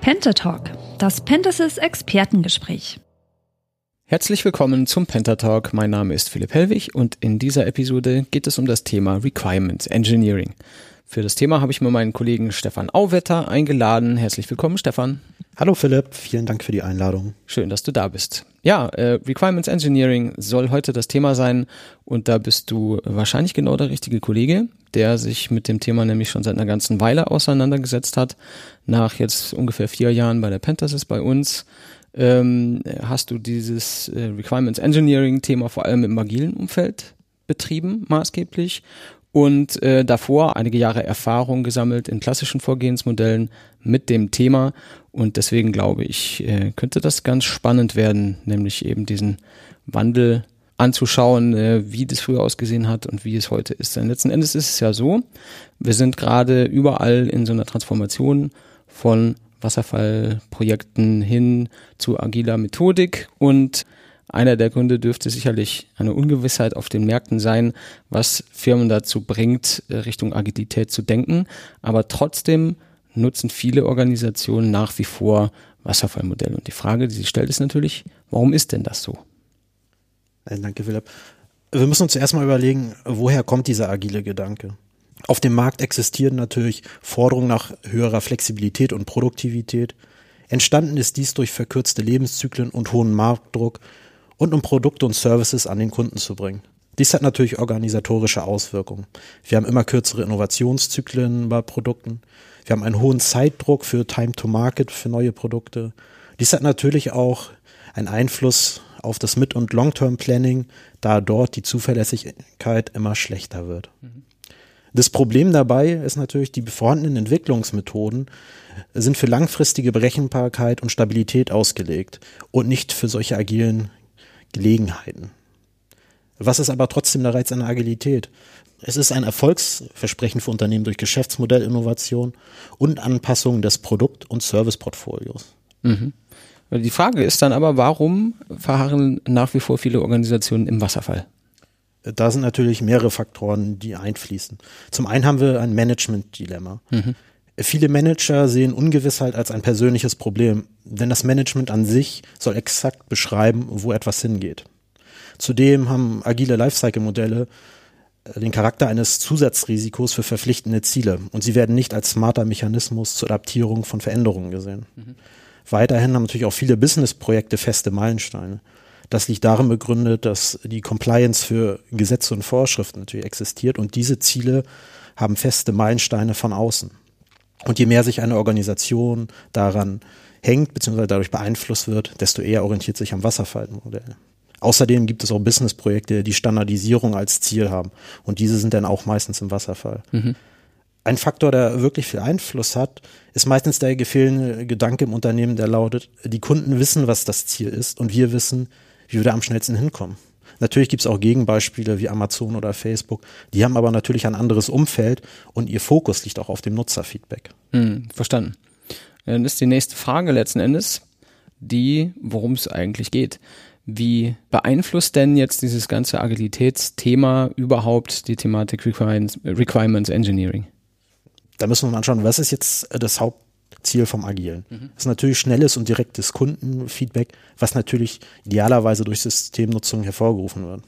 Pentatalk, das Pentasys Expertengespräch. Herzlich willkommen zum Pentatalk. Mein Name ist Philipp Hellwig und in dieser Episode geht es um das Thema Requirements Engineering. Für das Thema habe ich mir meinen Kollegen Stefan Auwetter eingeladen. Herzlich willkommen, Stefan. Hallo Philipp, vielen Dank für die Einladung. Schön, dass du da bist. Ja, äh, Requirements Engineering soll heute das Thema sein und da bist du wahrscheinlich genau der richtige Kollege, der sich mit dem Thema nämlich schon seit einer ganzen Weile auseinandergesetzt hat. Nach jetzt ungefähr vier Jahren bei der Pentasis bei uns ähm, hast du dieses äh, Requirements Engineering Thema vor allem im agilen Umfeld betrieben, maßgeblich und äh, davor einige Jahre Erfahrung gesammelt in klassischen Vorgehensmodellen mit dem Thema und deswegen glaube ich, äh, könnte das ganz spannend werden, nämlich eben diesen Wandel anzuschauen, äh, wie das früher ausgesehen hat und wie es heute ist. Denn letzten Endes ist es ja so, wir sind gerade überall in so einer Transformation von Wasserfallprojekten hin zu agiler Methodik und einer der Gründe dürfte sicherlich eine Ungewissheit auf den Märkten sein, was Firmen dazu bringt, äh, Richtung Agilität zu denken. Aber trotzdem nutzen viele Organisationen nach wie vor Wasserfallmodelle. Und die Frage, die sich stellt, ist natürlich, warum ist denn das so? Äh, danke, Philipp. Wir müssen uns erstmal überlegen, woher kommt dieser agile Gedanke? Auf dem Markt existieren natürlich Forderungen nach höherer Flexibilität und Produktivität. Entstanden ist dies durch verkürzte Lebenszyklen und hohen Marktdruck und um Produkte und Services an den Kunden zu bringen. Dies hat natürlich organisatorische Auswirkungen. Wir haben immer kürzere Innovationszyklen bei Produkten. Wir haben einen hohen Zeitdruck für Time to Market für neue Produkte. Dies hat natürlich auch einen Einfluss auf das Mid- und Long-Term Planning, da dort die Zuverlässigkeit immer schlechter wird. Mhm. Das Problem dabei ist natürlich, die vorhandenen Entwicklungsmethoden sind für langfristige Berechenbarkeit und Stabilität ausgelegt und nicht für solche agilen Gelegenheiten. Was ist aber trotzdem der Reiz an Agilität? Es ist ein Erfolgsversprechen für Unternehmen durch Geschäftsmodellinnovation und Anpassung des Produkt- und Serviceportfolios. Mhm. Die Frage ist dann aber, warum verharren nach wie vor viele Organisationen im Wasserfall? Da sind natürlich mehrere Faktoren, die einfließen. Zum einen haben wir ein Management-Dilemma. Mhm. Viele Manager sehen Ungewissheit als ein persönliches Problem, denn das Management an sich soll exakt beschreiben, wo etwas hingeht. Zudem haben agile Lifecycle-Modelle äh, den Charakter eines Zusatzrisikos für verpflichtende Ziele und sie werden nicht als smarter Mechanismus zur Adaptierung von Veränderungen gesehen. Mhm. Weiterhin haben natürlich auch viele Business-Projekte feste Meilensteine. Das liegt darin begründet, dass die Compliance für Gesetze und Vorschriften natürlich existiert und diese Ziele haben feste Meilensteine von außen. Und je mehr sich eine Organisation daran hängt bzw. dadurch beeinflusst wird, desto eher orientiert sich am Wasserfallmodell. Außerdem gibt es auch Businessprojekte, die Standardisierung als Ziel haben. Und diese sind dann auch meistens im Wasserfall. Mhm. Ein Faktor, der wirklich viel Einfluss hat, ist meistens der gefehlende Gedanke im Unternehmen, der lautet, die Kunden wissen, was das Ziel ist und wir wissen, wie wir da am schnellsten hinkommen. Natürlich gibt es auch Gegenbeispiele wie Amazon oder Facebook. Die haben aber natürlich ein anderes Umfeld und ihr Fokus liegt auch auf dem Nutzerfeedback. Hm, verstanden. Dann ist die nächste Frage letzten Endes die, worum es eigentlich geht. Wie beeinflusst denn jetzt dieses ganze Agilitätsthema überhaupt die Thematik Requirements Engineering? Da müssen wir mal anschauen, was ist jetzt das Hauptziel vom Agilen? Mhm. Das ist natürlich schnelles und direktes Kundenfeedback, was natürlich idealerweise durch Systemnutzung hervorgerufen wird.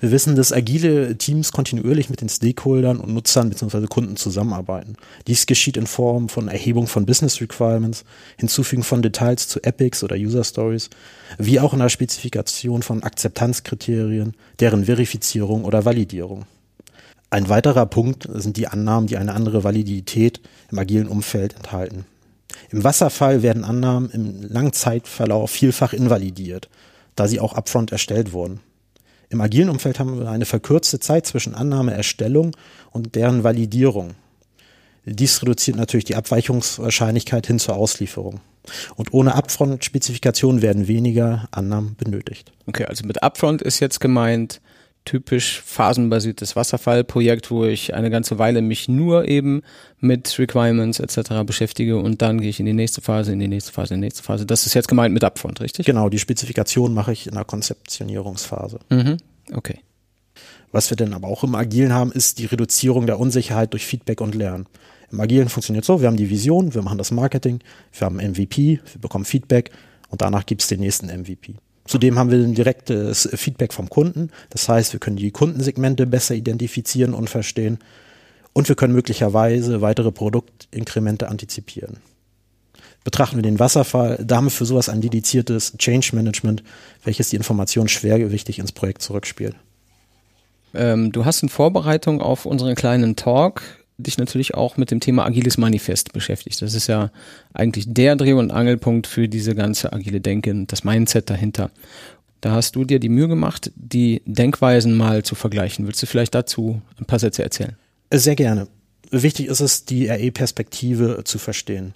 Wir wissen, dass agile Teams kontinuierlich mit den Stakeholdern und Nutzern bzw. Kunden zusammenarbeiten. Dies geschieht in Form von Erhebung von Business Requirements, Hinzufügen von Details zu Epics oder User Stories, wie auch in der Spezifikation von Akzeptanzkriterien, deren Verifizierung oder Validierung. Ein weiterer Punkt sind die Annahmen, die eine andere Validität im agilen Umfeld enthalten. Im Wasserfall werden Annahmen im Langzeitverlauf vielfach invalidiert, da sie auch upfront erstellt wurden. Im agilen Umfeld haben wir eine verkürzte Zeit zwischen Annahme, Erstellung und deren Validierung. Dies reduziert natürlich die Abweichungswahrscheinlichkeit hin zur Auslieferung. Und ohne Upfront-Spezifikation werden weniger Annahmen benötigt. Okay, also mit Upfront ist jetzt gemeint, typisch phasenbasiertes Wasserfallprojekt, wo ich eine ganze Weile mich nur eben mit Requirements etc. beschäftige und dann gehe ich in die nächste Phase, in die nächste Phase, in die nächste Phase. Das ist jetzt gemeint mit Upfront, richtig? Genau, die Spezifikation mache ich in der Konzeptionierungsphase. Mhm. Okay. Was wir denn aber auch im Agilen haben, ist die Reduzierung der Unsicherheit durch Feedback und Lernen. Im Agilen funktioniert so, wir haben die Vision, wir machen das Marketing, wir haben MVP, wir bekommen Feedback und danach gibt es den nächsten MVP. Zudem haben wir ein direktes Feedback vom Kunden. Das heißt, wir können die Kundensegmente besser identifizieren und verstehen. Und wir können möglicherweise weitere Produktinkremente antizipieren. Betrachten wir den Wasserfall, da haben wir für sowas ein dediziertes Change Management, welches die Information schwergewichtig ins Projekt zurückspielt. Ähm, du hast in Vorbereitung auf unseren kleinen Talk dich natürlich auch mit dem Thema agiles Manifest beschäftigt. Das ist ja eigentlich der Dreh- und Angelpunkt für diese ganze agile Denke, das Mindset dahinter. Da hast du dir die Mühe gemacht, die Denkweisen mal zu vergleichen. Willst du vielleicht dazu ein paar Sätze erzählen? Sehr gerne. Wichtig ist es, die RE-Perspektive zu verstehen.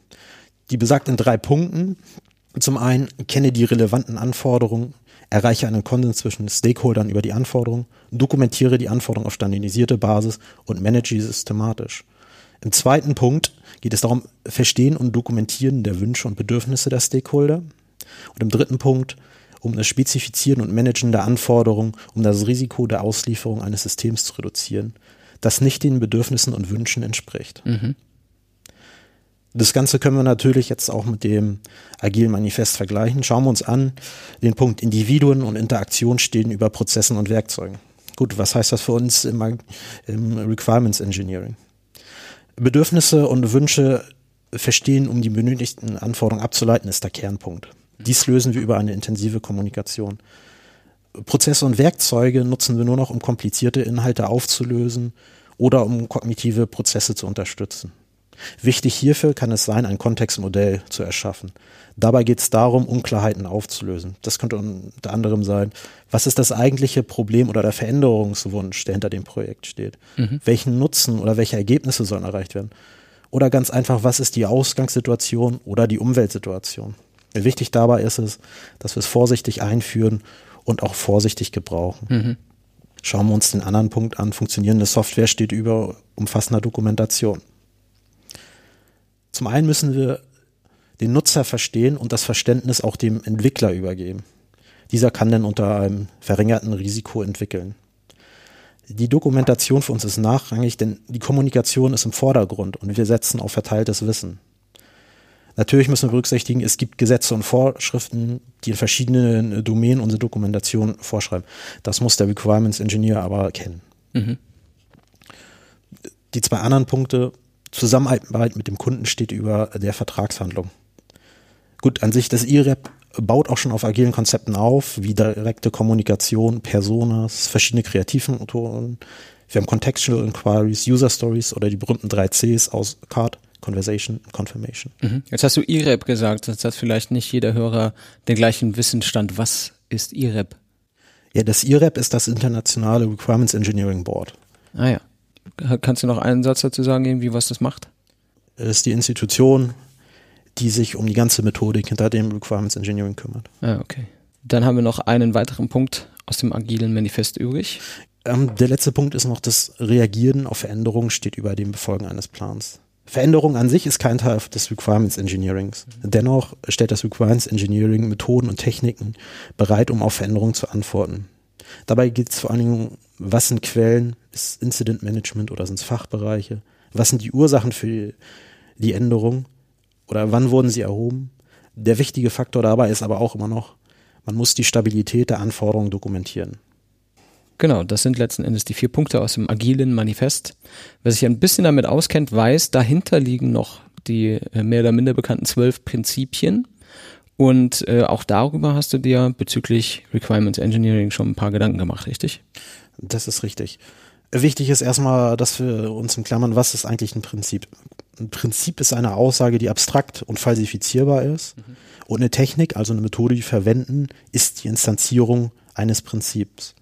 Die besagt in drei Punkten. Zum einen, kenne die relevanten Anforderungen, erreiche einen Konsens zwischen Stakeholdern über die Anforderungen, dokumentiere die Anforderungen auf standardisierte Basis und manage sie systematisch. Im zweiten Punkt geht es darum, Verstehen und Dokumentieren der Wünsche und Bedürfnisse der Stakeholder. Und im dritten Punkt um das Spezifizieren und Managen der Anforderungen, um das Risiko der Auslieferung eines Systems zu reduzieren, das nicht den Bedürfnissen und Wünschen entspricht. Mhm. Das Ganze können wir natürlich jetzt auch mit dem Agilen Manifest vergleichen. Schauen wir uns an, den Punkt Individuen und Interaktion stehen über Prozessen und Werkzeugen. Gut, was heißt das für uns im, im Requirements Engineering? Bedürfnisse und Wünsche verstehen, um die benötigten Anforderungen abzuleiten, ist der Kernpunkt. Dies lösen wir über eine intensive Kommunikation. Prozesse und Werkzeuge nutzen wir nur noch, um komplizierte Inhalte aufzulösen oder um kognitive Prozesse zu unterstützen. Wichtig hierfür kann es sein, ein Kontextmodell zu erschaffen. Dabei geht es darum, Unklarheiten aufzulösen. Das könnte unter anderem sein, was ist das eigentliche Problem oder der Veränderungswunsch, der hinter dem Projekt steht? Mhm. Welchen Nutzen oder welche Ergebnisse sollen erreicht werden? Oder ganz einfach, was ist die Ausgangssituation oder die Umweltsituation? Wichtig dabei ist es, dass wir es vorsichtig einführen und auch vorsichtig gebrauchen. Mhm. Schauen wir uns den anderen Punkt an. Funktionierende Software steht über umfassender Dokumentation. Zum einen müssen wir den Nutzer verstehen und das Verständnis auch dem Entwickler übergeben. Dieser kann dann unter einem verringerten Risiko entwickeln. Die Dokumentation für uns ist nachrangig, denn die Kommunikation ist im Vordergrund und wir setzen auf verteiltes Wissen. Natürlich müssen wir berücksichtigen, es gibt Gesetze und Vorschriften, die in verschiedenen Domänen unsere Dokumentation vorschreiben. Das muss der Requirements Engineer aber kennen. Mhm. Die zwei anderen Punkte Zusammenarbeit mit dem Kunden steht über der Vertragshandlung. Gut, an sich das IREP baut auch schon auf agilen Konzepten auf, wie direkte Kommunikation, Personas, verschiedene Kreativmotoren. Wir haben Contextual Inquiries, User Stories oder die berühmten drei Cs aus Card, Conversation, Confirmation. Mhm. Jetzt hast du IREP gesagt, das hat vielleicht nicht jeder Hörer den gleichen Wissensstand. Was ist IREP? Ja, das IREP ist das internationale Requirements Engineering Board. Ah ja. Kannst du noch einen Satz dazu sagen, irgendwie, was das macht? Es ist die Institution, die sich um die ganze Methodik hinter dem Requirements Engineering kümmert. Ah, okay. Dann haben wir noch einen weiteren Punkt aus dem agilen Manifest übrig. Ähm, der letzte Punkt ist noch, das Reagieren auf Veränderungen steht über dem Befolgen eines Plans. Veränderung an sich ist kein Teil des Requirements Engineerings. Dennoch stellt das Requirements Engineering Methoden und Techniken bereit, um auf Veränderungen zu antworten. Dabei geht es vor allen Dingen, was sind Quellen, ist Incident Management oder sind es Fachbereiche? Was sind die Ursachen für die Änderung oder wann wurden sie erhoben? Der wichtige Faktor dabei ist aber auch immer noch, man muss die Stabilität der Anforderungen dokumentieren. Genau, das sind letzten Endes die vier Punkte aus dem agilen Manifest. Wer sich ein bisschen damit auskennt, weiß, dahinter liegen noch die äh, mehr oder minder bekannten zwölf Prinzipien. Und äh, auch darüber hast du dir bezüglich Requirements Engineering schon ein paar Gedanken gemacht, richtig? Das ist richtig. Wichtig ist erstmal, dass wir uns in Klammern, was ist eigentlich ein Prinzip? Ein Prinzip ist eine Aussage, die abstrakt und falsifizierbar ist. Mhm. Und eine Technik, also eine Methode, die wir verwenden, ist die Instanzierung eines Prinzips.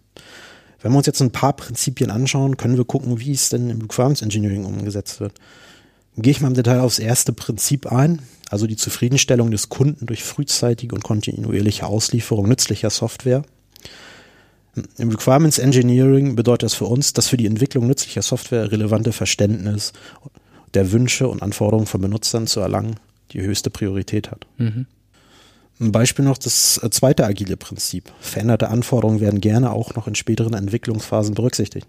Wenn wir uns jetzt ein paar Prinzipien anschauen, können wir gucken, wie es denn im Requirements Engineering umgesetzt wird. Gehe ich mal im Detail aufs erste Prinzip ein also die Zufriedenstellung des Kunden durch frühzeitige und kontinuierliche Auslieferung nützlicher Software. Im Requirements Engineering bedeutet das für uns, dass für die Entwicklung nützlicher Software relevante Verständnis der Wünsche und Anforderungen von Benutzern zu erlangen die höchste Priorität hat. Mhm. Ein Beispiel noch das zweite agile Prinzip. Veränderte Anforderungen werden gerne auch noch in späteren Entwicklungsphasen berücksichtigt.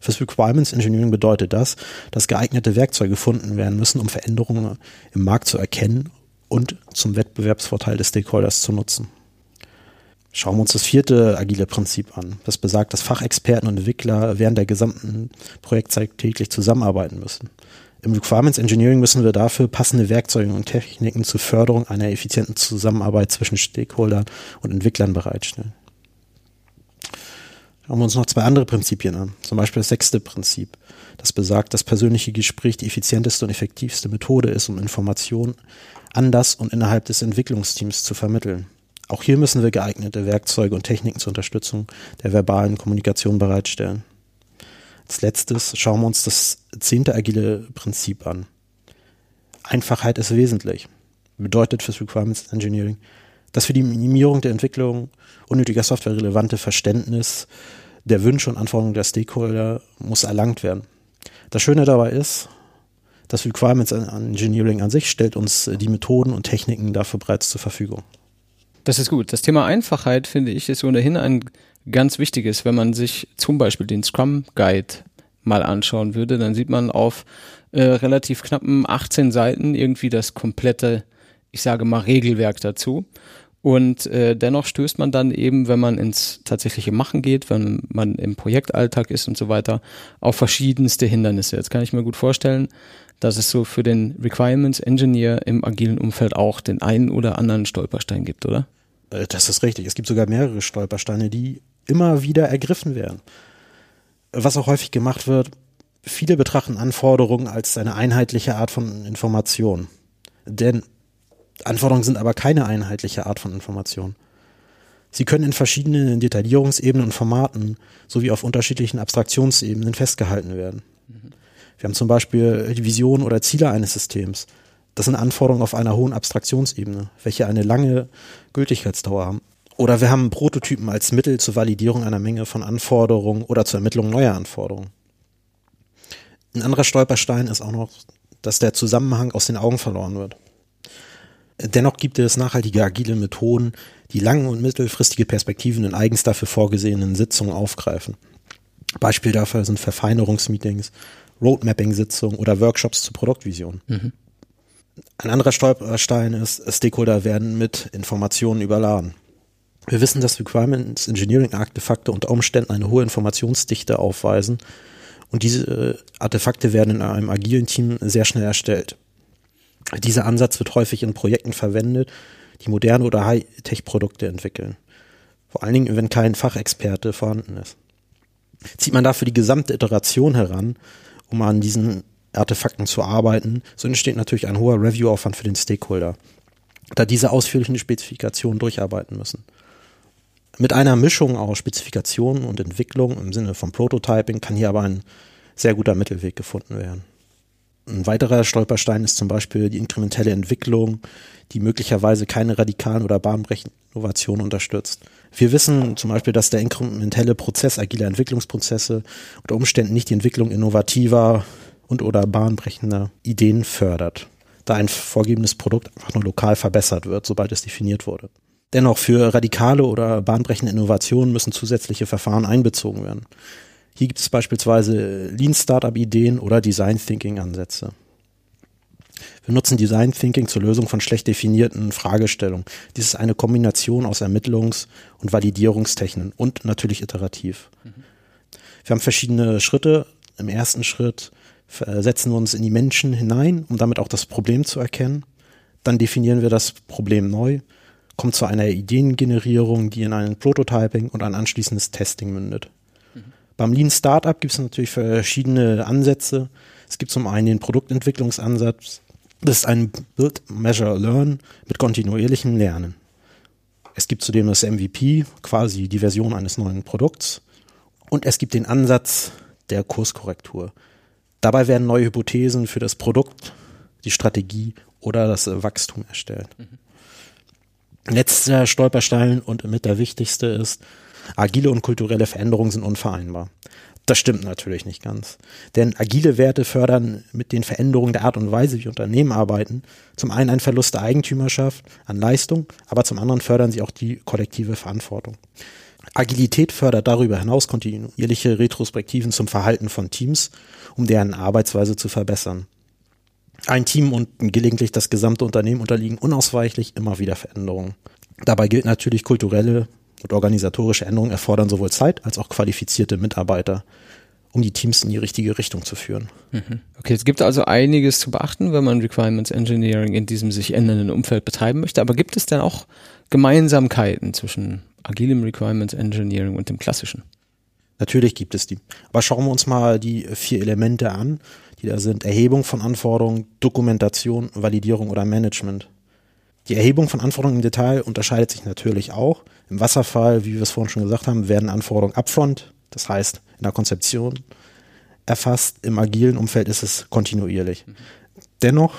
Fürs Requirements Engineering bedeutet das, dass geeignete Werkzeuge gefunden werden müssen, um Veränderungen im Markt zu erkennen und zum Wettbewerbsvorteil des Stakeholders zu nutzen. Schauen wir uns das vierte agile Prinzip an. Das besagt, dass Fachexperten und Entwickler während der gesamten Projektzeit täglich zusammenarbeiten müssen. Im Requirements Engineering müssen wir dafür passende Werkzeuge und Techniken zur Förderung einer effizienten Zusammenarbeit zwischen Stakeholdern und Entwicklern bereitstellen. Schauen wir uns noch zwei andere Prinzipien an. Zum Beispiel das sechste Prinzip. Das besagt, dass persönliche Gespräch die effizienteste und effektivste Methode ist, um Informationen an das und innerhalb des Entwicklungsteams zu vermitteln. Auch hier müssen wir geeignete Werkzeuge und Techniken zur Unterstützung der verbalen Kommunikation bereitstellen. Als letztes schauen wir uns das zehnte agile Prinzip an. Einfachheit ist wesentlich. Bedeutet fürs Requirements Engineering, dass für die Minimierung der Entwicklung unnötiger Software relevante Verständnis der Wünsche und Anforderungen der Stakeholder muss erlangt werden. Das Schöne dabei ist, das Requirements Engineering an sich stellt uns die Methoden und Techniken dafür bereits zur Verfügung. Das ist gut. Das Thema Einfachheit, finde ich, ist ohnehin ein ganz wichtiges. Wenn man sich zum Beispiel den Scrum Guide mal anschauen würde, dann sieht man auf äh, relativ knappen 18 Seiten irgendwie das komplette, ich sage mal, Regelwerk dazu. Und äh, dennoch stößt man dann eben, wenn man ins tatsächliche Machen geht, wenn man im Projektalltag ist und so weiter, auf verschiedenste Hindernisse. Jetzt kann ich mir gut vorstellen, dass es so für den Requirements Engineer im agilen Umfeld auch den einen oder anderen Stolperstein gibt, oder? Äh, das ist richtig. Es gibt sogar mehrere Stolpersteine, die immer wieder ergriffen werden. Was auch häufig gemacht wird, viele betrachten Anforderungen als eine einheitliche Art von Information. Denn Anforderungen sind aber keine einheitliche Art von Information. Sie können in verschiedenen Detaillierungsebenen und Formaten sowie auf unterschiedlichen Abstraktionsebenen festgehalten werden. Wir haben zum Beispiel die Vision oder Ziele eines Systems. Das sind Anforderungen auf einer hohen Abstraktionsebene, welche eine lange Gültigkeitsdauer haben. Oder wir haben Prototypen als Mittel zur Validierung einer Menge von Anforderungen oder zur Ermittlung neuer Anforderungen. Ein anderer Stolperstein ist auch noch, dass der Zusammenhang aus den Augen verloren wird. Dennoch gibt es nachhaltige agile Methoden, die lang- und mittelfristige Perspektiven in eigens dafür vorgesehenen Sitzungen aufgreifen. Beispiel dafür sind Verfeinerungsmeetings, Roadmapping-Sitzungen oder Workshops zur Produktvision. Mhm. Ein anderer Stolperstein ist, Stakeholder werden mit Informationen überladen. Wir wissen, dass Requirements Engineering Artefakte unter Umständen eine hohe Informationsdichte aufweisen und diese äh, Artefakte werden in einem agilen Team sehr schnell erstellt. Dieser Ansatz wird häufig in Projekten verwendet, die moderne oder High-Tech-Produkte entwickeln. Vor allen Dingen, wenn kein Fachexperte vorhanden ist. Zieht man dafür die gesamte Iteration heran, um an diesen Artefakten zu arbeiten, so entsteht natürlich ein hoher Review-Aufwand für den Stakeholder, da diese ausführlichen Spezifikationen durcharbeiten müssen. Mit einer Mischung aus Spezifikationen und Entwicklung im Sinne von Prototyping kann hier aber ein sehr guter Mittelweg gefunden werden. Ein weiterer Stolperstein ist zum Beispiel die inkrementelle Entwicklung, die möglicherweise keine radikalen oder bahnbrechenden Innovationen unterstützt. Wir wissen zum Beispiel, dass der inkrementelle Prozess agiler Entwicklungsprozesse unter Umständen nicht die Entwicklung innovativer und oder bahnbrechender Ideen fördert, da ein vorgegebenes Produkt einfach nur lokal verbessert wird, sobald es definiert wurde. Dennoch für radikale oder bahnbrechende Innovationen müssen zusätzliche Verfahren einbezogen werden. Hier gibt es beispielsweise Lean Startup Ideen oder Design Thinking Ansätze. Wir nutzen Design Thinking zur Lösung von schlecht definierten Fragestellungen. Dies ist eine Kombination aus Ermittlungs- und Validierungstechniken und natürlich iterativ. Mhm. Wir haben verschiedene Schritte. Im ersten Schritt setzen wir uns in die Menschen hinein, um damit auch das Problem zu erkennen. Dann definieren wir das Problem neu, kommen zu einer Ideengenerierung, die in ein Prototyping und ein anschließendes Testing mündet. Mhm. Beim Lean Startup gibt es natürlich verschiedene Ansätze. Es gibt zum einen den Produktentwicklungsansatz. Das ist ein Build, Measure, Learn mit kontinuierlichem Lernen. Es gibt zudem das MVP, quasi die Version eines neuen Produkts. Und es gibt den Ansatz der Kurskorrektur. Dabei werden neue Hypothesen für das Produkt, die Strategie oder das Wachstum erstellt. Mhm. Letzter Stolperstein und mit der wichtigste ist, agile und kulturelle Veränderungen sind unvereinbar. Das stimmt natürlich nicht ganz. Denn agile Werte fördern mit den Veränderungen der Art und Weise, wie Unternehmen arbeiten, zum einen einen Verlust der Eigentümerschaft an Leistung, aber zum anderen fördern sie auch die kollektive Verantwortung. Agilität fördert darüber hinaus kontinuierliche Retrospektiven zum Verhalten von Teams, um deren Arbeitsweise zu verbessern. Ein Team und gelegentlich das gesamte Unternehmen unterliegen unausweichlich immer wieder Veränderungen. Dabei gilt natürlich, kulturelle und organisatorische Änderungen erfordern sowohl Zeit als auch qualifizierte Mitarbeiter, um die Teams in die richtige Richtung zu führen. Mhm. Okay, es gibt also einiges zu beachten, wenn man Requirements Engineering in diesem sich ändernden Umfeld betreiben möchte. Aber gibt es denn auch Gemeinsamkeiten zwischen agilem Requirements Engineering und dem klassischen? Natürlich gibt es die. Aber schauen wir uns mal die vier Elemente an, die da sind. Erhebung von Anforderungen, Dokumentation, Validierung oder Management. Die Erhebung von Anforderungen im Detail unterscheidet sich natürlich auch. Im Wasserfall, wie wir es vorhin schon gesagt haben, werden Anforderungen upfront, das heißt in der Konzeption erfasst. Im agilen Umfeld ist es kontinuierlich. Dennoch,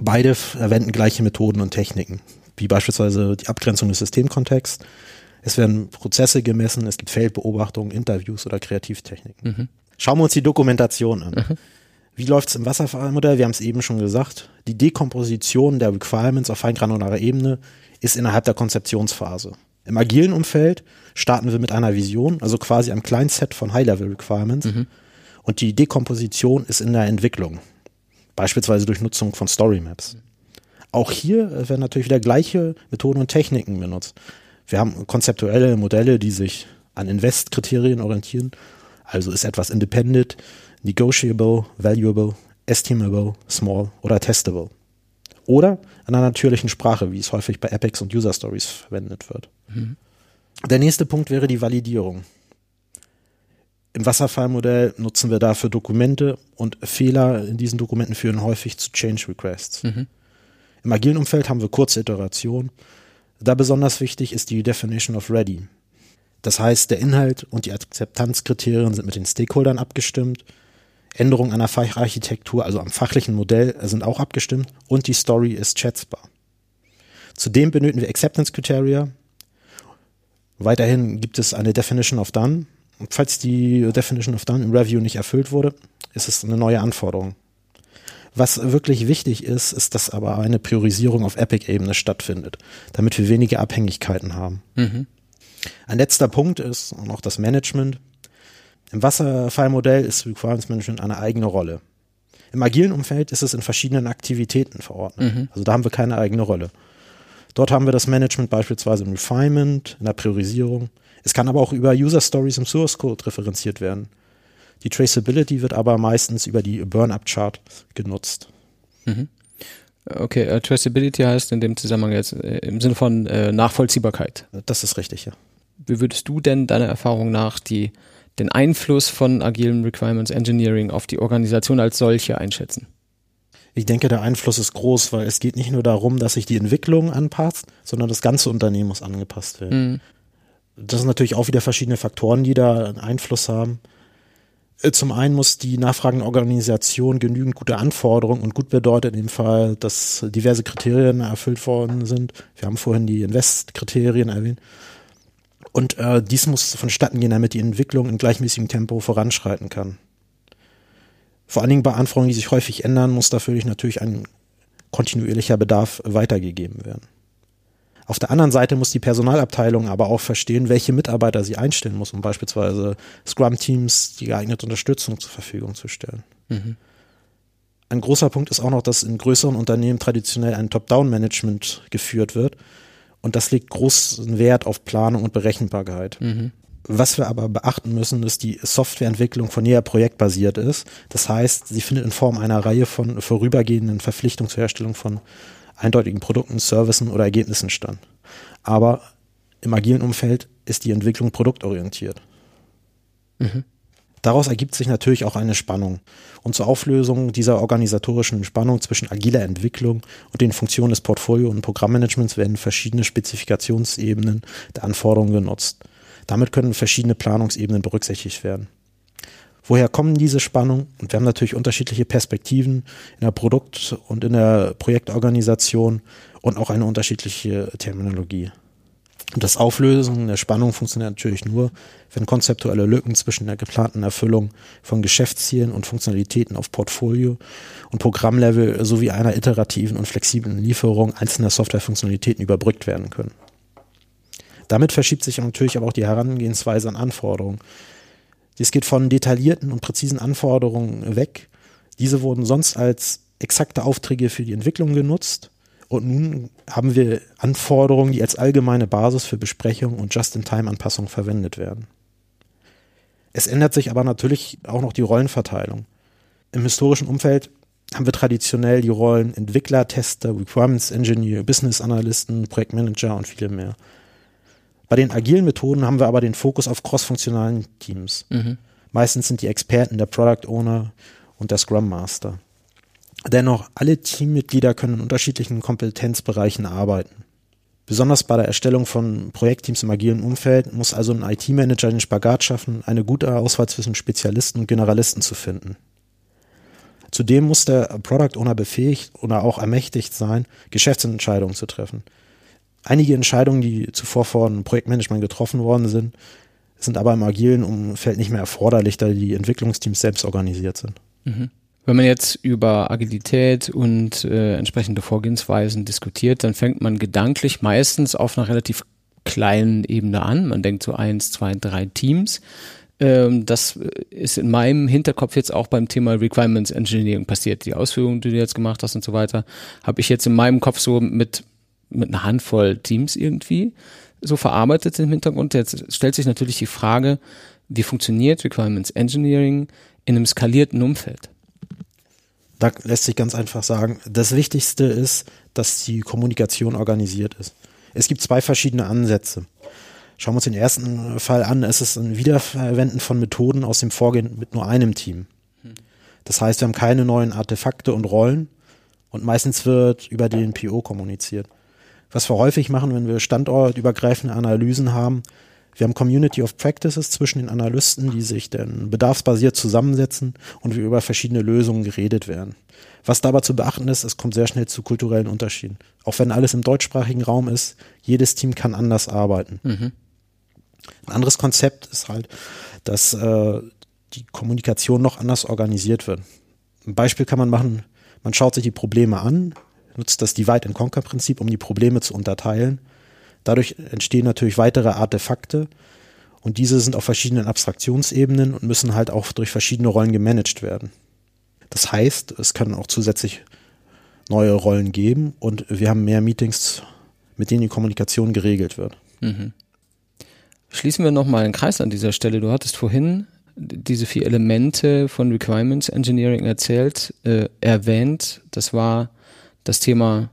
beide verwenden gleiche Methoden und Techniken, wie beispielsweise die Abgrenzung des Systemkontexts. Es werden Prozesse gemessen, es gibt Feldbeobachtungen, Interviews oder Kreativtechniken. Mhm. Schauen wir uns die Dokumentation an. Mhm. Wie läuft es im Wasserfallmodell? Wir haben es eben schon gesagt. Die Dekomposition der Requirements auf feingranularer Ebene ist innerhalb der Konzeptionsphase. Im agilen Umfeld starten wir mit einer Vision, also quasi einem kleinen Set von High-Level-Requirements. Mhm. Und die Dekomposition ist in der Entwicklung, beispielsweise durch Nutzung von Story Maps. Auch hier werden natürlich wieder gleiche Methoden und Techniken benutzt. Wir haben konzeptuelle Modelle, die sich an Invest-Kriterien orientieren. Also ist etwas independent, negotiable, valuable, estimable, small oder testable. Oder in einer natürlichen Sprache, wie es häufig bei Epics und User Stories verwendet wird. Mhm. Der nächste Punkt wäre die Validierung. Im Wasserfallmodell nutzen wir dafür Dokumente und Fehler in diesen Dokumenten führen häufig zu Change Requests. Mhm. Im agilen Umfeld haben wir kurze Iterationen. Da besonders wichtig ist die Definition of Ready. Das heißt, der Inhalt und die Akzeptanzkriterien sind mit den Stakeholdern abgestimmt. Änderungen an der Facharchitektur, also am fachlichen Modell, sind auch abgestimmt und die Story ist schätzbar. Zudem benötigen wir Acceptance Criteria, Weiterhin gibt es eine Definition of Done. Und falls die Definition of Done im Review nicht erfüllt wurde, ist es eine neue Anforderung. Was wirklich wichtig ist, ist, dass aber eine Priorisierung auf Epic-Ebene stattfindet, damit wir weniger Abhängigkeiten haben. Mhm. Ein letzter Punkt ist noch das Management. Im Wasserfallmodell ist Requirements Management eine eigene Rolle. Im agilen Umfeld ist es in verschiedenen Aktivitäten verordnet. Mhm. Also da haben wir keine eigene Rolle. Dort haben wir das Management beispielsweise im Refinement, in der Priorisierung. Es kann aber auch über User Stories im Source Code referenziert werden. Die Traceability wird aber meistens über die Burn-Up-Chart genutzt. Mhm. Okay, uh, Traceability heißt in dem Zusammenhang jetzt äh, im Sinne von äh, Nachvollziehbarkeit. Das ist richtig, ja. Wie würdest du denn deiner Erfahrung nach die, den Einfluss von agilem Requirements Engineering auf die Organisation als solche einschätzen? Ich denke, der Einfluss ist groß, weil es geht nicht nur darum, dass sich die Entwicklung anpasst, sondern das ganze Unternehmen muss angepasst werden. Mhm. Das sind natürlich auch wieder verschiedene Faktoren, die da einen Einfluss haben. Äh, zum einen muss die nachfragende Organisation genügend gute Anforderungen und gut bedeutet in dem Fall, dass diverse Kriterien erfüllt worden sind. Wir haben vorhin die Invest-Kriterien erwähnt. Und äh, dies muss vonstatten gehen, damit die Entwicklung in gleichmäßigem Tempo voranschreiten kann. Vor allen Dingen bei Anforderungen, die sich häufig ändern, muss dafür natürlich ein kontinuierlicher Bedarf weitergegeben werden. Auf der anderen Seite muss die Personalabteilung aber auch verstehen, welche Mitarbeiter sie einstellen muss, um beispielsweise Scrum-Teams die geeignete Unterstützung zur Verfügung zu stellen. Mhm. Ein großer Punkt ist auch noch, dass in größeren Unternehmen traditionell ein Top-Down-Management geführt wird. Und das legt großen Wert auf Planung und Berechenbarkeit. Mhm. Was wir aber beachten müssen, ist die Softwareentwicklung von näher projektbasiert ist. Das heißt, sie findet in Form einer Reihe von vorübergehenden Verpflichtungen zur Herstellung von eindeutigen Produkten, Services oder Ergebnissen statt. Aber im agilen Umfeld ist die Entwicklung produktorientiert. Mhm. Daraus ergibt sich natürlich auch eine Spannung. Und zur Auflösung dieser organisatorischen Spannung zwischen agiler Entwicklung und den Funktionen des Portfolio- und Programmmanagements werden verschiedene Spezifikationsebenen der Anforderungen genutzt. Damit können verschiedene Planungsebenen berücksichtigt werden. Woher kommen diese Spannungen? Und wir haben natürlich unterschiedliche Perspektiven in der Produkt- und in der Projektorganisation und auch eine unterschiedliche Terminologie. Und das Auflösen der Spannung funktioniert natürlich nur, wenn konzeptuelle Lücken zwischen der geplanten Erfüllung von Geschäftszielen und Funktionalitäten auf Portfolio und Programmlevel sowie einer iterativen und flexiblen Lieferung einzelner Softwarefunktionalitäten überbrückt werden können. Damit verschiebt sich natürlich aber auch die Herangehensweise an Anforderungen. Dies geht von detaillierten und präzisen Anforderungen weg. Diese wurden sonst als exakte Aufträge für die Entwicklung genutzt. Und nun haben wir Anforderungen, die als allgemeine Basis für Besprechungen und Just-in-Time-Anpassungen verwendet werden. Es ändert sich aber natürlich auch noch die Rollenverteilung. Im historischen Umfeld haben wir traditionell die Rollen Entwickler, Tester, Requirements Engineer, Business Analysten, Projektmanager und viele mehr. Bei den agilen Methoden haben wir aber den Fokus auf crossfunktionalen Teams. Mhm. Meistens sind die Experten der Product Owner und der Scrum Master. Dennoch, alle Teammitglieder können in unterschiedlichen Kompetenzbereichen arbeiten. Besonders bei der Erstellung von Projektteams im agilen Umfeld muss also ein IT-Manager den Spagat schaffen, eine gute Auswahl zwischen Spezialisten und Generalisten zu finden. Zudem muss der Product Owner befähigt oder auch ermächtigt sein, Geschäftsentscheidungen zu treffen. Einige Entscheidungen, die zuvor von Projektmanagement getroffen worden sind, sind aber im agilen Umfeld nicht mehr erforderlich, da die Entwicklungsteams selbst organisiert sind. Mhm. Wenn man jetzt über Agilität und äh, entsprechende Vorgehensweisen diskutiert, dann fängt man gedanklich meistens auf einer relativ kleinen Ebene an. Man denkt so eins, zwei, drei Teams. Ähm, das ist in meinem Hinterkopf jetzt auch beim Thema Requirements Engineering passiert. Die Ausführungen, die du jetzt gemacht hast und so weiter, habe ich jetzt in meinem Kopf so mit mit einer Handvoll Teams irgendwie so verarbeitet im Hintergrund. Jetzt stellt sich natürlich die Frage, wie funktioniert Requirements Engineering in einem skalierten Umfeld? Da lässt sich ganz einfach sagen, das Wichtigste ist, dass die Kommunikation organisiert ist. Es gibt zwei verschiedene Ansätze. Schauen wir uns den ersten Fall an. Es ist ein Wiederverwenden von Methoden aus dem Vorgehen mit nur einem Team. Das heißt, wir haben keine neuen Artefakte und Rollen und meistens wird über den PO kommuniziert. Was wir häufig machen, wenn wir standortübergreifende Analysen haben, wir haben Community of Practices zwischen den Analysten, die sich dann bedarfsbasiert zusammensetzen und wir über verschiedene Lösungen geredet werden. Was dabei zu beachten ist, es kommt sehr schnell zu kulturellen Unterschieden. Auch wenn alles im deutschsprachigen Raum ist, jedes Team kann anders arbeiten. Mhm. Ein anderes Konzept ist halt, dass äh, die Kommunikation noch anders organisiert wird. Ein Beispiel kann man machen, man schaut sich die Probleme an, nutzt das Divide-and-Conquer-Prinzip, um die Probleme zu unterteilen. Dadurch entstehen natürlich weitere Artefakte und diese sind auf verschiedenen Abstraktionsebenen und müssen halt auch durch verschiedene Rollen gemanagt werden. Das heißt, es können auch zusätzlich neue Rollen geben und wir haben mehr Meetings, mit denen die Kommunikation geregelt wird. Mhm. Schließen wir nochmal einen Kreis an dieser Stelle. Du hattest vorhin diese vier Elemente von Requirements Engineering erzählt, äh, erwähnt. Das war das Thema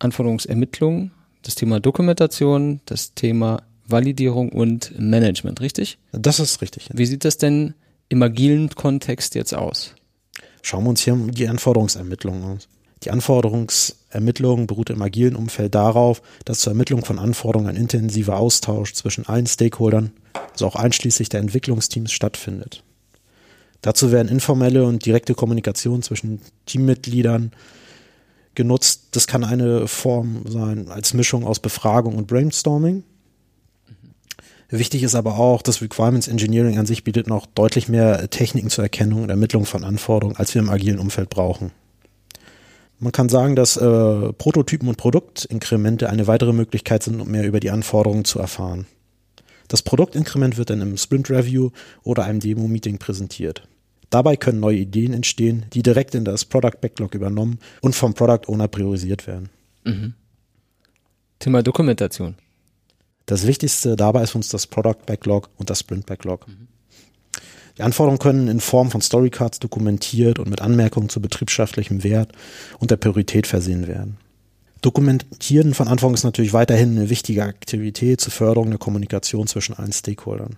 Anforderungsermittlung, das Thema Dokumentation, das Thema Validierung und Management, richtig? Das ist richtig. Wie sieht das denn im agilen Kontext jetzt aus? Schauen wir uns hier die Anforderungsermittlung an. Die Anforderungsermittlung beruht im agilen Umfeld darauf, dass zur Ermittlung von Anforderungen ein intensiver Austausch zwischen allen Stakeholdern, also auch einschließlich der Entwicklungsteams, stattfindet. Dazu werden informelle und direkte Kommunikation zwischen Teammitgliedern, genutzt. Das kann eine Form sein als Mischung aus Befragung und Brainstorming. Wichtig ist aber auch, dass Requirements Engineering an sich bietet noch deutlich mehr Techniken zur Erkennung und Ermittlung von Anforderungen, als wir im agilen Umfeld brauchen. Man kann sagen, dass äh, Prototypen und Produktinkremente eine weitere Möglichkeit sind, um mehr über die Anforderungen zu erfahren. Das Produktinkrement wird dann im Sprint Review oder einem Demo-Meeting präsentiert. Dabei können neue Ideen entstehen, die direkt in das Product Backlog übernommen und vom Product Owner priorisiert werden. Mhm. Thema Dokumentation. Das Wichtigste dabei ist uns das Product Backlog und das Sprint Backlog. Mhm. Die Anforderungen können in Form von Storycards dokumentiert und mit Anmerkungen zu betriebschaftlichem Wert und der Priorität versehen werden. Dokumentieren von Anforderungen ist natürlich weiterhin eine wichtige Aktivität zur Förderung der Kommunikation zwischen allen Stakeholdern.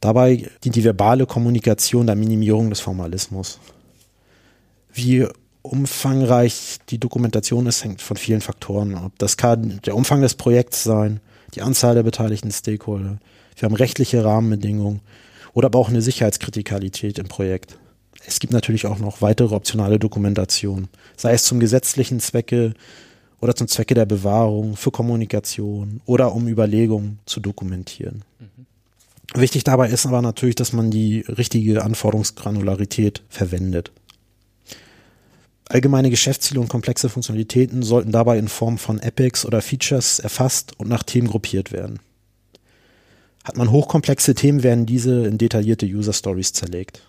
Dabei dient die verbale Kommunikation der Minimierung des Formalismus. Wie umfangreich die Dokumentation ist, hängt von vielen Faktoren ab. Das kann der Umfang des Projekts sein, die Anzahl der beteiligten Stakeholder. Wir haben rechtliche Rahmenbedingungen oder aber auch eine Sicherheitskritikalität im Projekt. Es gibt natürlich auch noch weitere optionale Dokumentation, sei es zum gesetzlichen Zwecke oder zum Zwecke der Bewahrung, für Kommunikation oder um Überlegungen zu dokumentieren. Mhm. Wichtig dabei ist aber natürlich, dass man die richtige Anforderungsgranularität verwendet. Allgemeine Geschäftsziele und komplexe Funktionalitäten sollten dabei in Form von Epics oder Features erfasst und nach Themen gruppiert werden. Hat man hochkomplexe Themen, werden diese in detaillierte User Stories zerlegt.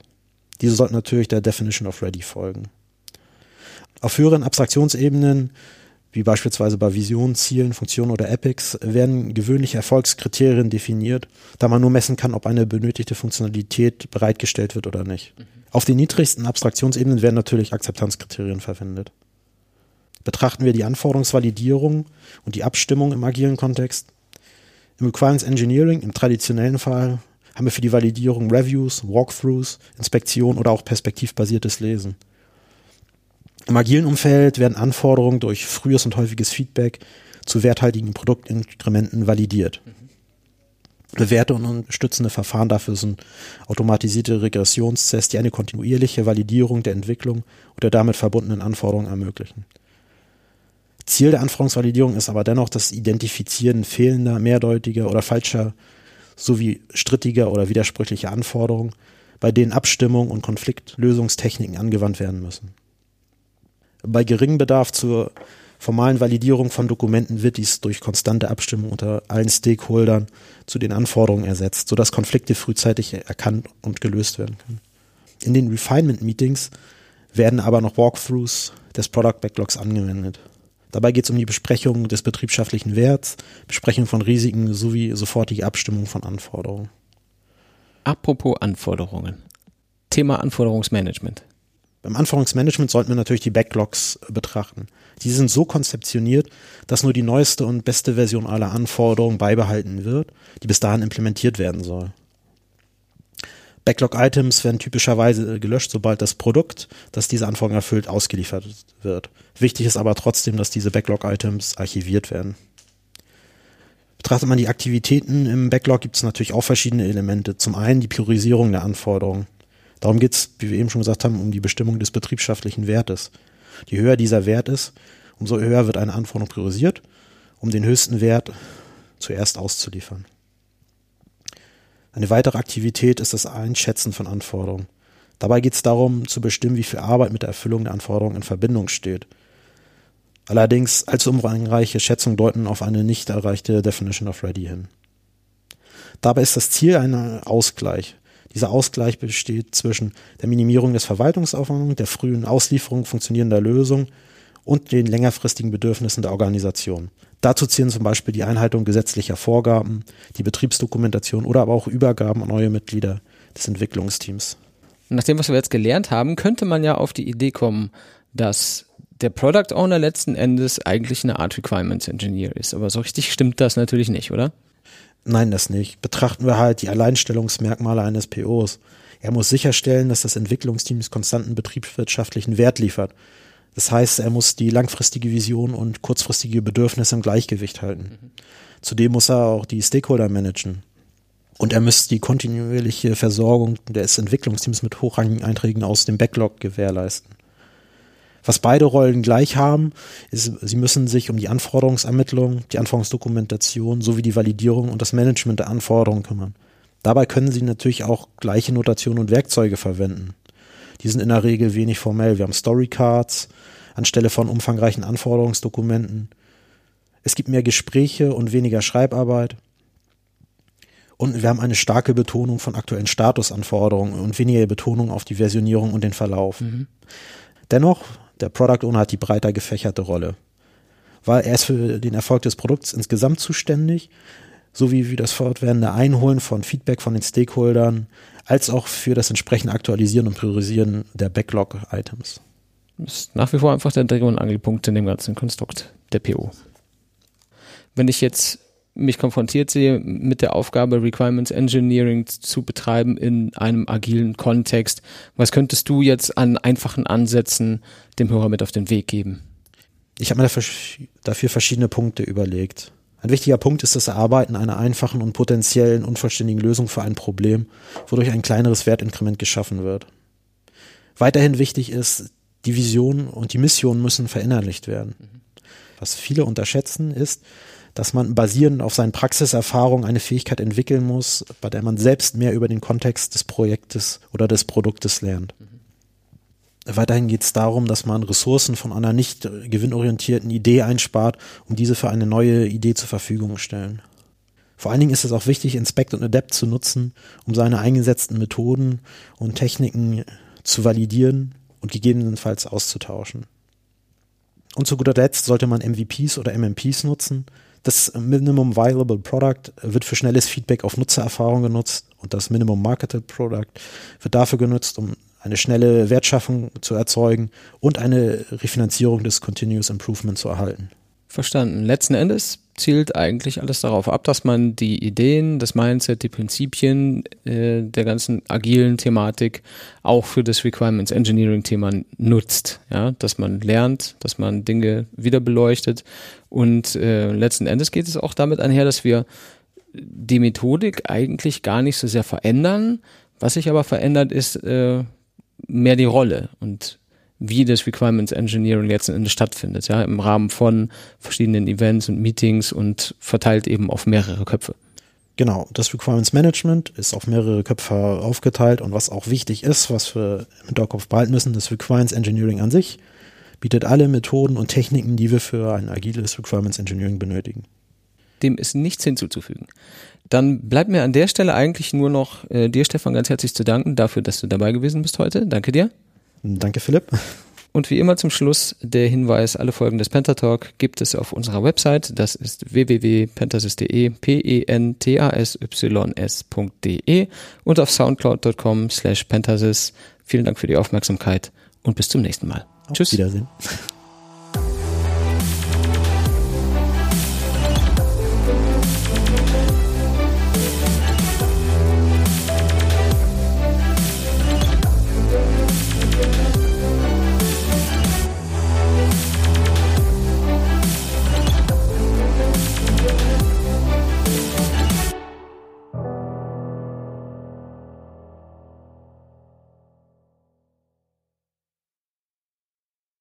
Diese sollten natürlich der Definition of Ready folgen. Auf höheren Abstraktionsebenen, wie beispielsweise bei Visionen, Zielen, Funktionen oder Epics, werden gewöhnliche Erfolgskriterien definiert, da man nur messen kann, ob eine benötigte Funktionalität bereitgestellt wird oder nicht. Mhm. Auf den niedrigsten Abstraktionsebenen werden natürlich Akzeptanzkriterien verwendet. Betrachten wir die Anforderungsvalidierung und die Abstimmung im agilen Kontext. Im Requirements Engineering, im traditionellen Fall, haben wir für die Validierung Reviews, Walkthroughs, Inspektion oder auch perspektivbasiertes Lesen. Im agilen Umfeld werden Anforderungen durch frühes und häufiges Feedback zu werthaltigen Produktinkrementen validiert. Mhm. Bewährte und unterstützende Verfahren dafür sind automatisierte Regressionstests, die eine kontinuierliche Validierung der Entwicklung und der damit verbundenen Anforderungen ermöglichen. Ziel der Anforderungsvalidierung ist aber dennoch das Identifizieren fehlender, mehrdeutiger oder falscher sowie strittiger oder widersprüchlicher Anforderungen, bei denen Abstimmung und Konfliktlösungstechniken angewandt werden müssen. Bei geringem Bedarf zur formalen Validierung von Dokumenten wird dies durch konstante Abstimmung unter allen Stakeholdern zu den Anforderungen ersetzt, sodass Konflikte frühzeitig erkannt und gelöst werden können. In den Refinement Meetings werden aber noch Walkthroughs des Product Backlogs angewendet. Dabei geht es um die Besprechung des betriebschaftlichen Werts, Besprechung von Risiken sowie sofortige Abstimmung von Anforderungen. Apropos Anforderungen. Thema Anforderungsmanagement. Beim Anforderungsmanagement sollten wir natürlich die Backlogs betrachten. Die sind so konzeptioniert, dass nur die neueste und beste Version aller Anforderungen beibehalten wird, die bis dahin implementiert werden soll. Backlog-Items werden typischerweise gelöscht, sobald das Produkt, das diese Anforderungen erfüllt, ausgeliefert wird. Wichtig ist aber trotzdem, dass diese Backlog-Items archiviert werden. Betrachtet man die Aktivitäten im Backlog, gibt es natürlich auch verschiedene Elemente. Zum einen die Priorisierung der Anforderungen. Darum geht es, wie wir eben schon gesagt haben, um die Bestimmung des betriebschaftlichen Wertes. Je höher dieser Wert ist, umso höher wird eine Anforderung priorisiert, um den höchsten Wert zuerst auszuliefern. Eine weitere Aktivität ist das Einschätzen von Anforderungen. Dabei geht es darum, zu bestimmen, wie viel Arbeit mit der Erfüllung der Anforderungen in Verbindung steht. Allerdings allzu umfangreiche Schätzungen deuten auf eine nicht erreichte Definition of Ready hin. Dabei ist das Ziel ein Ausgleich. Dieser Ausgleich besteht zwischen der Minimierung des Verwaltungsaufwands, der frühen Auslieferung funktionierender Lösungen und den längerfristigen Bedürfnissen der Organisation. Dazu zählen zum Beispiel die Einhaltung gesetzlicher Vorgaben, die Betriebsdokumentation oder aber auch Übergaben an neue Mitglieder des Entwicklungsteams. Nach dem, was wir jetzt gelernt haben, könnte man ja auf die Idee kommen, dass der Product Owner letzten Endes eigentlich eine Art Requirements Engineer ist. Aber so richtig stimmt das natürlich nicht, oder? Nein, das nicht. Betrachten wir halt die Alleinstellungsmerkmale eines POs. Er muss sicherstellen, dass das Entwicklungsteam konstanten betriebswirtschaftlichen Wert liefert. Das heißt, er muss die langfristige Vision und kurzfristige Bedürfnisse im Gleichgewicht halten. Mhm. Zudem muss er auch die Stakeholder managen. Und er müsste die kontinuierliche Versorgung des Entwicklungsteams mit hochrangigen Einträgen aus dem Backlog gewährleisten. Was beide Rollen gleich haben, ist, sie müssen sich um die Anforderungsermittlung, die Anforderungsdokumentation sowie die Validierung und das Management der Anforderungen kümmern. Dabei können sie natürlich auch gleiche Notationen und Werkzeuge verwenden. Die sind in der Regel wenig formell. Wir haben Storycards anstelle von umfangreichen Anforderungsdokumenten. Es gibt mehr Gespräche und weniger Schreibarbeit. Und wir haben eine starke Betonung von aktuellen Statusanforderungen und weniger Betonung auf die Versionierung und den Verlauf. Mhm. Dennoch der Product Owner hat die breiter gefächerte Rolle, weil er ist für den Erfolg des Produkts insgesamt zuständig, sowie für das fortwährende Einholen von Feedback von den Stakeholdern, als auch für das entsprechende Aktualisieren und Priorisieren der Backlog-Items. Ist nach wie vor einfach der Dreh- und Angelpunkt in dem ganzen Konstrukt der PO. Wenn ich jetzt mich konfrontiert sehe mit der Aufgabe, Requirements Engineering zu betreiben in einem agilen Kontext. Was könntest du jetzt an einfachen Ansätzen dem Hörer mit auf den Weg geben? Ich habe mir dafür verschiedene Punkte überlegt. Ein wichtiger Punkt ist das Erarbeiten einer einfachen und potenziellen unvollständigen Lösung für ein Problem, wodurch ein kleineres Wertinkrement geschaffen wird. Weiterhin wichtig ist, die Vision und die Mission müssen verinnerlicht werden. Was viele unterschätzen ist, dass man basierend auf seinen Praxiserfahrungen eine Fähigkeit entwickeln muss, bei der man selbst mehr über den Kontext des Projektes oder des Produktes lernt. Mhm. Weiterhin geht es darum, dass man Ressourcen von einer nicht gewinnorientierten Idee einspart, um diese für eine neue Idee zur Verfügung stellen. Vor allen Dingen ist es auch wichtig, Inspect und Adapt zu nutzen, um seine eingesetzten Methoden und Techniken zu validieren und gegebenenfalls auszutauschen. Und zu guter Letzt sollte man MVPs oder MMPs nutzen. Das Minimum Viable Product wird für schnelles Feedback auf Nutzererfahrung genutzt und das Minimum Marketed Product wird dafür genutzt, um eine schnelle Wertschaffung zu erzeugen und eine Refinanzierung des Continuous Improvement zu erhalten. Verstanden. Letzten Endes zielt eigentlich alles darauf ab, dass man die Ideen, das Mindset, die Prinzipien äh, der ganzen agilen Thematik auch für das Requirements Engineering Thema nutzt. Ja, dass man lernt, dass man Dinge wieder beleuchtet und äh, letzten Endes geht es auch damit einher, dass wir die Methodik eigentlich gar nicht so sehr verändern. Was sich aber verändert, ist äh, mehr die Rolle und wie das Requirements Engineering letzten Endes stattfindet, ja, im Rahmen von verschiedenen Events und Meetings und verteilt eben auf mehrere Köpfe. Genau, das Requirements Management ist auf mehrere Köpfe aufgeteilt und was auch wichtig ist, was wir im Hinterkopf behalten müssen, das Requirements Engineering an sich bietet alle Methoden und Techniken, die wir für ein agiles Requirements Engineering benötigen. Dem ist nichts hinzuzufügen. Dann bleibt mir an der Stelle eigentlich nur noch äh, dir, Stefan, ganz herzlich zu danken dafür, dass du dabei gewesen bist heute. Danke dir. Danke, Philipp. Und wie immer zum Schluss der Hinweis, alle Folgen des Pentatalk gibt es auf unserer Website. Das ist www.pentasys.de, p-e-n-t-a-s-y-s.de und auf soundcloud.com slash pentasys. Vielen Dank für die Aufmerksamkeit und bis zum nächsten Mal. Auf Tschüss. Wiedersehen.